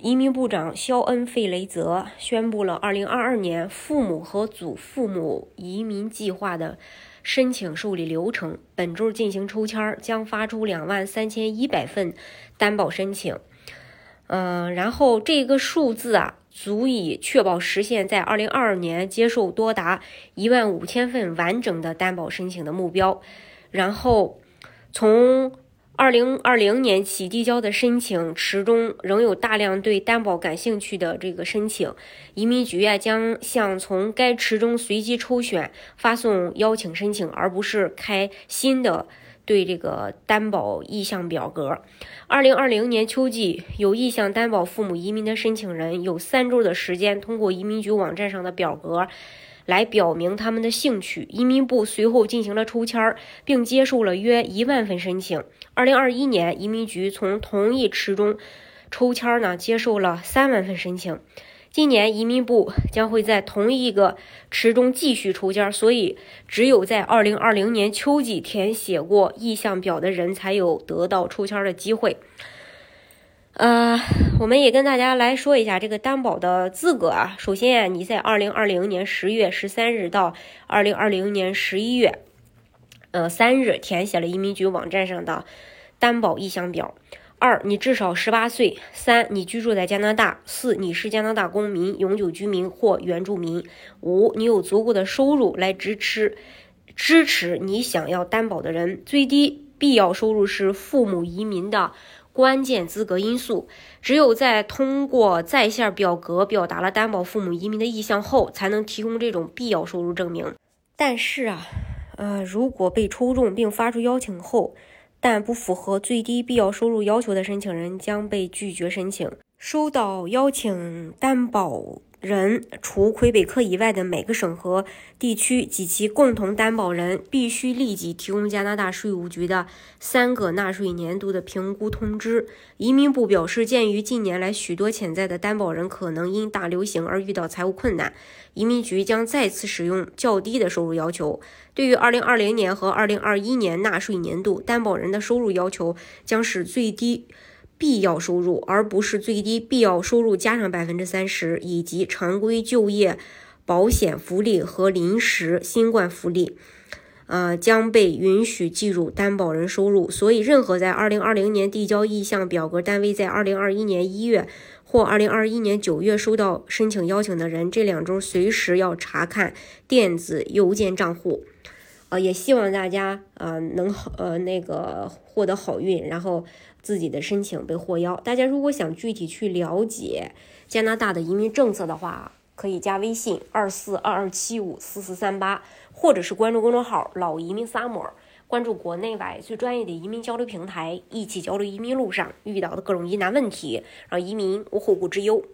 移民部长肖恩·费雷泽宣布了2022年父母和祖父母移民计划的申请受理流程。本周进行抽签，将发出2万3100份担保申请。嗯，然后这个数字啊，足以确保实现在2022年接受多达1万5000份完整的担保申请的目标。然后从二零二零年起递交的申请池中仍有大量对担保感兴趣的这个申请，移民局啊将向从该池中随机抽选发送邀请申请，而不是开新的对这个担保意向表格。二零二零年秋季有意向担保父母移民的申请人有三周的时间，通过移民局网站上的表格。来表明他们的兴趣。移民部随后进行了抽签，并接受了约一万份申请。二零二一年，移民局从同一池中抽签呢，接受了三万份申请。今年，移民部将会在同一个池中继续抽签，所以只有在二零二零年秋季填写过意向表的人才有得到抽签的机会。呃，我们也跟大家来说一下这个担保的资格啊。首先，你在二零二零年十月十三日到二零二零年十一月，呃，三日填写了移民局网站上的担保意向表。二，你至少十八岁。三，你居住在加拿大。四，你是加拿大公民、永久居民或原住民。五，你有足够的收入来支持支持你想要担保的人。最低必要收入是父母移民的。关键资格因素，只有在通过在线表格表达了担保父母移民的意向后，才能提供这种必要收入证明。但是啊，呃，如果被抽中并发出邀请后，但不符合最低必要收入要求的申请人将被拒绝申请。收到邀请担保。人除魁北克以外的每个省和地区及其共同担保人必须立即提供加拿大税务局的三个纳税年度的评估通知。移民部表示，鉴于近年来许多潜在的担保人可能因大流行而遇到财务困难，移民局将再次使用较低的收入要求。对于2020年和2021年纳税年度担保人的收入要求，将是最低。必要收入，而不是最低必要收入加上百分之三十，以及常规就业保险福利和临时新冠福利，呃，将被允许计入担保人收入。所以，任何在二零二零年递交意向表格单位在二零二一年一月或二零二一年九月收到申请邀请的人，这两周随时要查看电子邮件账户。呃，也希望大家呃能好呃那个获得好运，然后自己的申请被获邀。大家如果想具体去了解加拿大的移民政策的话，可以加微信二四二二七五四四三八，或者是关注公众号“老移民 summer”，关注国内外最专业的移民交流平台，一起交流移民路上遇到的各种疑难问题，让移民无后顾之忧。